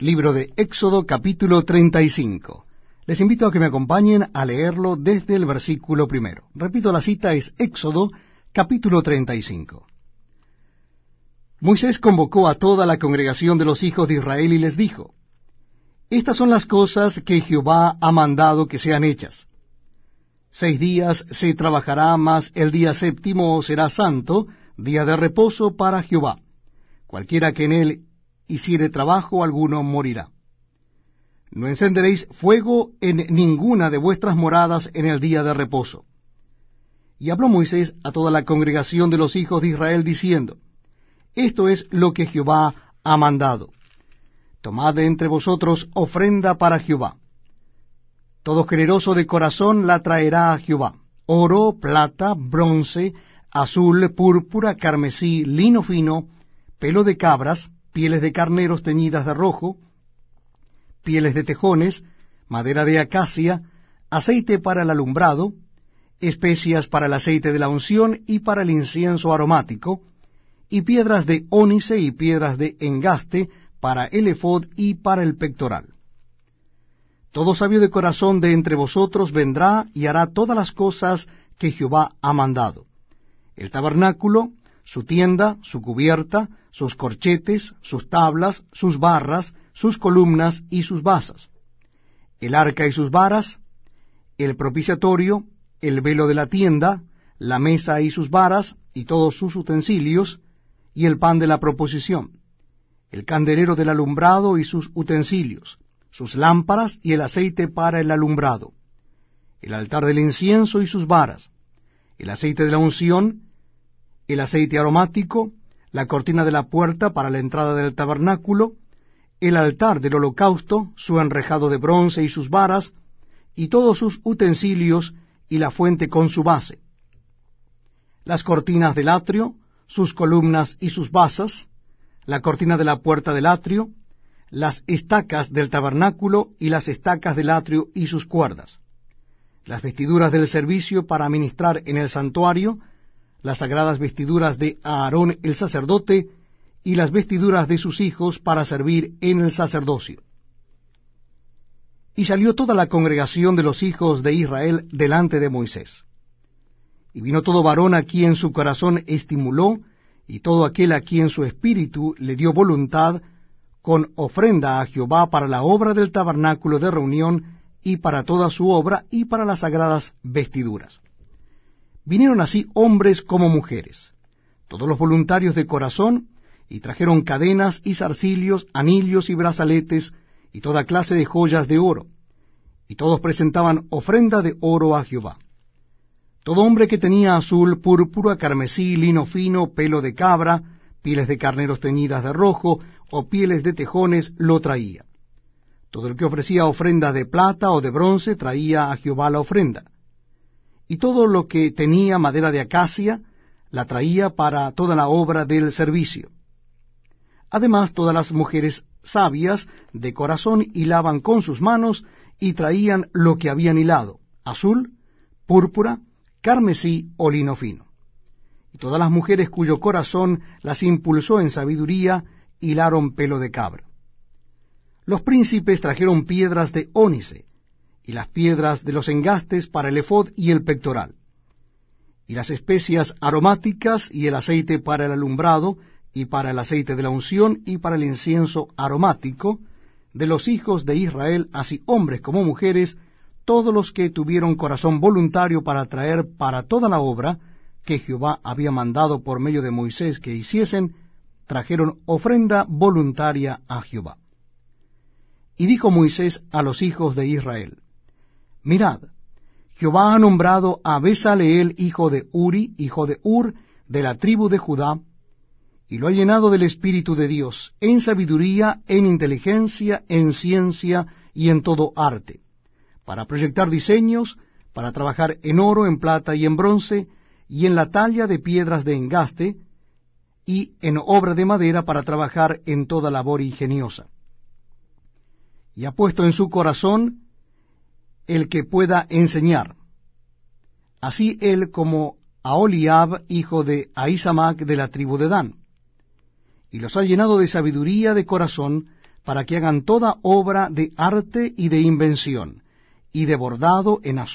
Libro de Éxodo capítulo 35. Les invito a que me acompañen a leerlo desde el versículo primero. Repito, la cita es Éxodo capítulo 35. Moisés convocó a toda la congregación de los hijos de Israel y les dijo, Estas son las cosas que Jehová ha mandado que sean hechas. Seis días se trabajará, mas el día séptimo será santo, día de reposo para Jehová. Cualquiera que en él hiciere trabajo alguno morirá. No encenderéis fuego en ninguna de vuestras moradas en el día de reposo. Y habló Moisés a toda la congregación de los hijos de Israel diciendo, Esto es lo que Jehová ha mandado. Tomad de entre vosotros ofrenda para Jehová. Todo generoso de corazón la traerá a Jehová. Oro, plata, bronce, azul, púrpura, carmesí, lino fino, pelo de cabras, pieles de carneros teñidas de rojo, pieles de tejones, madera de acacia, aceite para el alumbrado, especias para el aceite de la unción y para el incienso aromático, y piedras de ónice y piedras de engaste para el efod y para el pectoral. Todo sabio de corazón de entre vosotros vendrá y hará todas las cosas que Jehová ha mandado. El tabernáculo, su tienda, su cubierta, sus corchetes, sus tablas, sus barras, sus columnas y sus basas, el arca y sus varas, el propiciatorio, el velo de la tienda, la mesa y sus varas, y todos sus utensilios, y el pan de la proposición, el candelero del alumbrado y sus utensilios, sus lámparas y el aceite para el alumbrado, el altar del incienso y sus varas, el aceite de la unción, el aceite aromático, la cortina de la puerta para la entrada del tabernáculo, el altar del holocausto, su enrejado de bronce y sus varas, y todos sus utensilios, y la fuente con su base, las cortinas del atrio, sus columnas y sus basas, la cortina de la puerta del atrio, las estacas del tabernáculo y las estacas del atrio y sus cuerdas, las vestiduras del servicio para ministrar en el santuario, las sagradas vestiduras de Aarón el sacerdote, y las vestiduras de sus hijos para servir en el sacerdocio. Y salió toda la congregación de los hijos de Israel delante de Moisés. Y vino todo varón a quien su corazón estimuló, y todo aquel a quien su espíritu le dio voluntad, con ofrenda a Jehová para la obra del tabernáculo de reunión, y para toda su obra, y para las sagradas vestiduras. Vinieron así hombres como mujeres, todos los voluntarios de corazón, y trajeron cadenas y zarcilios, anillos y brazaletes, y toda clase de joyas de oro. Y todos presentaban ofrenda de oro a Jehová. Todo hombre que tenía azul, púrpura, carmesí, lino fino, pelo de cabra, pieles de carneros teñidas de rojo, o pieles de tejones, lo traía. Todo el que ofrecía ofrenda de plata o de bronce traía a Jehová la ofrenda y todo lo que tenía madera de acacia la traía para toda la obra del servicio. Además, todas las mujeres sabias de corazón hilaban con sus manos y traían lo que habían hilado, azul, púrpura, carmesí o lino fino. Y todas las mujeres cuyo corazón las impulsó en sabiduría hilaron pelo de cabra. Los príncipes trajeron piedras de ónice, y las piedras de los engastes para el efod y el pectoral, y las especias aromáticas y el aceite para el alumbrado, y para el aceite de la unción, y para el incienso aromático, de los hijos de Israel, así hombres como mujeres, todos los que tuvieron corazón voluntario para traer para toda la obra que Jehová había mandado por medio de Moisés que hiciesen, trajeron ofrenda voluntaria a Jehová. Y dijo Moisés a los hijos de Israel, Mirad, Jehová ha nombrado a Besaleel, hijo de Uri, hijo de Ur, de la tribu de Judá, y lo ha llenado del Espíritu de Dios, en sabiduría, en inteligencia, en ciencia y en todo arte, para proyectar diseños, para trabajar en oro, en plata y en bronce, y en la talla de piedras de engaste, y en obra de madera para trabajar en toda labor ingeniosa. Y ha puesto en su corazón el que pueda enseñar. Así él como Aholiab, hijo de Ahisamac de la tribu de Dan. Y los ha llenado de sabiduría de corazón para que hagan toda obra de arte y de invención, y de bordado en azul,